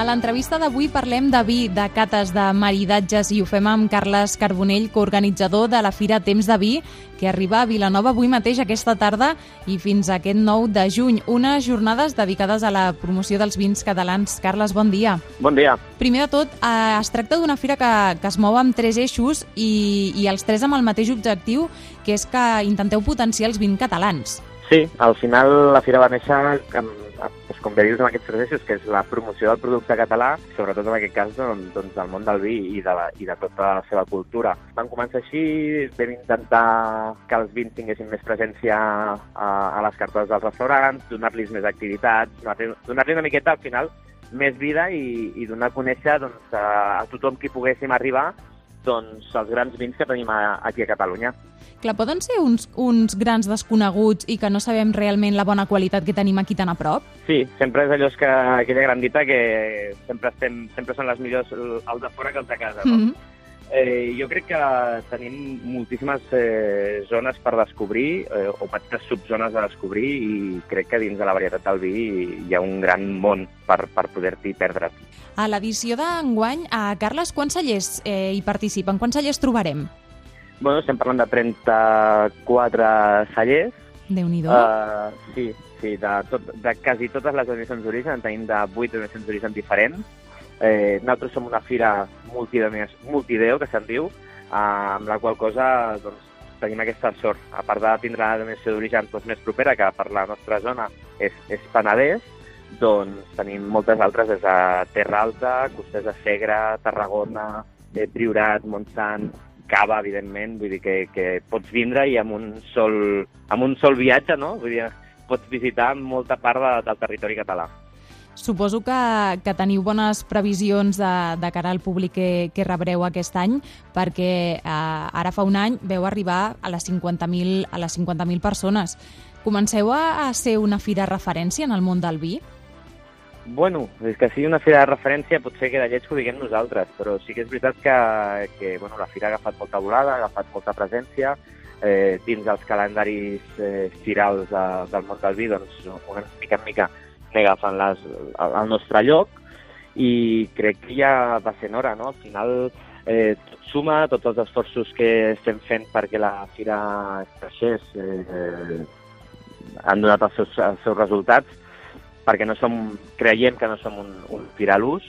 A l'entrevista d'avui parlem de vi, de cates, de maridatges i ho fem amb Carles Carbonell, coorganitzador de la Fira Temps de Vi, que arriba a Vilanova avui mateix aquesta tarda i fins a aquest 9 de juny. Unes jornades dedicades a la promoció dels vins catalans. Carles, bon dia. Bon dia. Primer de tot, eh, es tracta d'una fira que, que es mou amb tres eixos i, i els tres amb el mateix objectiu, que és que intenteu potenciar els vins catalans. Sí, al final la fira va néixer amb, com bé dius, amb aquests eixos, que és la promoció del producte català, sobretot en aquest cas doncs, doncs del món del vi i de, la, i de tota la seva cultura. Vam començar així, vam intentar que els vins tinguessin més presència a, a les cartes dels restaurants, donar-los més activitats, donar-li donar una miqueta al final més vida i, i donar a conèixer doncs, a, a tothom qui poguéssim arribar doncs, els grans vins que tenim a, aquí a Catalunya. Clar, poden ser uns, uns grans desconeguts i que no sabem realment la bona qualitat que tenim aquí tan a prop? Sí, sempre és allò que aquella gran dita que sempre, estem, sempre són les millors els de fora que els de casa, no? Mm -hmm. Eh, jo crec que tenim moltíssimes eh, zones per descobrir, eh, o petites subzones a descobrir, i crec que dins de la varietat del vi hi ha un gran món per, per poder-t'hi perdre't. A l'edició d'enguany, a Carles, quants cellers eh, hi participen? Quants cellers trobarem? Bueno, estem parlant de 34 cellers. déu nhi uh, Sí, sí, de, tot, de quasi totes les denominacions d'origen, en tenim de 8 denominacions d'origen diferents. Eh, nosaltres som una fira multideo, que se'n diu, uh, amb la qual cosa doncs, tenim aquesta sort. A part de tindre la denominació d'origen doncs, més propera, que per la nostra zona és, és Penedès, doncs tenim moltes altres des de Terra Alta, Costers de Segre, Tarragona, eh, Priorat, Montsant, cava, evidentment, vull dir que, que pots vindre i amb un sol, amb un sol viatge, no? Vull dir, pots visitar molta part de, del territori català. Suposo que, que teniu bones previsions de, de cara al públic que, que rebreu aquest any, perquè eh, ara fa un any veu arribar a les 50.000 a les 50.000 persones. Comenceu a, a ser una fira referència en el món del vi? Bueno, és que sigui una fira de referència potser que de lleig ho diguem nosaltres, però sí que és veritat que, que bueno, la fira ha agafat molta volada, ha agafat molta presència, eh, dins dels calendaris eh, firals de, del món del vi, doncs una mica en mica agafen les, el, el nostre lloc i crec que ja va ser hora, no? Al final eh, tot suma, tots els esforços que estem fent perquè la fira creixés eh, eh, han donat els seus, els seus resultats perquè no som, creiem que no som un, un firalús,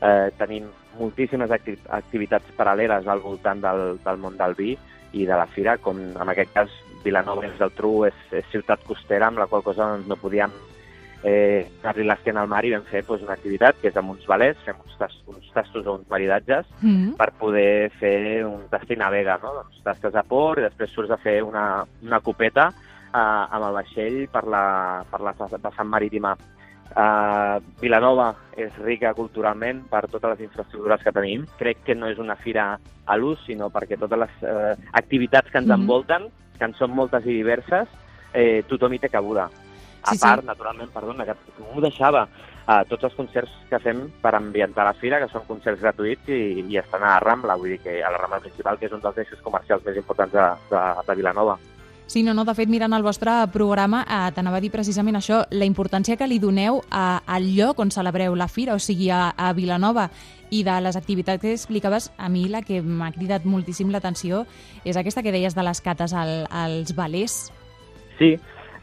eh, tenim moltíssimes acti activitats paral·leles al voltant del, del món del vi i de la fira, com en aquest cas Vilanova és del Tru, és, és ciutat costera, amb la qual cosa doncs, no podíem eh, anar-li l'esquena al mar i vam fer doncs, una activitat que és amb uns valers, fem uns, tas, uns tastos o uns maridatges mm -hmm. per poder fer un tast i navega, no? doncs tastes a port i després surts a fer una, una copeta eh, amb el vaixell per la, per la vessant marítima Uh, Vilanova és rica culturalment per totes les infraestructures que tenim. Crec que no és una fira a l'ús, sinó perquè totes les uh, activitats que ens mm -hmm. envolten, que en són moltes i diverses, eh, tothom hi té cabuda. A sí, part, sí. naturalment, perdona, que m'ho deixava, uh, tots els concerts que fem per ambientar la fira, que són concerts gratuïts i, i estan a la Rambla, vull dir que a la Rambla principal, que és un dels eixos comercials més importants de, de, de Vilanova. Sí, no, no, de fet, mirant el vostre programa, eh, t'anava a dir precisament això, la importància que li doneu a, al lloc on celebreu la fira, o sigui, a, a Vilanova, i de les activitats que explicaves, a mi la que m'ha cridat moltíssim l'atenció és aquesta que deies de les cates al, als balers. Sí,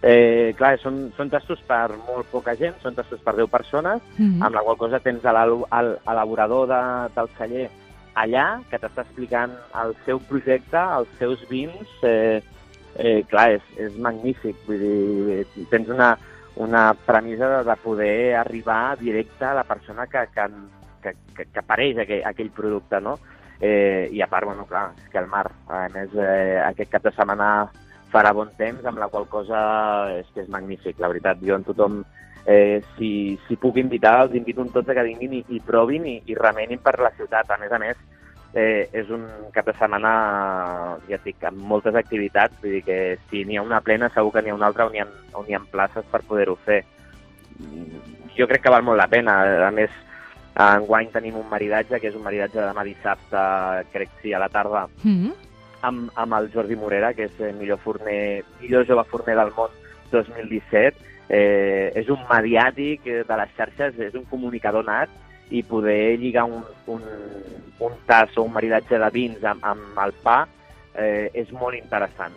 eh, clar, són, són tastos per molt poca gent, són tastos per 10 persones, mm -hmm. amb la qual cosa tens l'elaborador de, del celler allà, que t'està explicant el seu projecte, els seus vins, eh, eh, clar, és, és magnífic. Vull dir, tens una, una premissa de, de poder arribar directe a la persona que, que, que, que, que apareix aquell, aquell producte, no? Eh, I a part, bueno, clar, és que el mar, a més, eh, aquest cap de setmana farà bon temps, amb la qual cosa és que és magnífic, la veritat. Jo en tothom, eh, si, si puc invitar, els invito tots a que vinguin i, i provin i, i remenin per la ciutat. A més a més, eh, és un cap de setmana, ja et dic, amb moltes activitats, vull dir que si n'hi ha una plena segur que n'hi ha una altra on hi ha, on hi ha places per poder-ho fer. Jo crec que val molt la pena. A més, enguany tenim un maridatge, que és un maridatge demà dissabte, crec sí, a la tarda, mm -hmm. amb, amb el Jordi Morera, que és el millor, forner, millor jove forner del món 2017. Eh, és un mediàtic de les xarxes, és un comunicador nat, i poder lligar un, un, un tas o un maridatge de vins amb, amb el pa eh, és molt interessant.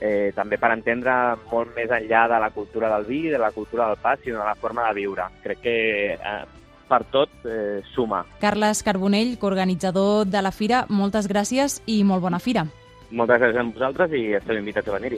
Eh, també per entendre molt més enllà de la cultura del vi, de la cultura del pa, sinó de la forma de viure. Crec que eh, per tot eh, suma. Carles Carbonell, coorganitzador de la Fira, moltes gràcies i molt bona fira. Moltes gràcies a vosaltres i esteu invitats a venir-hi.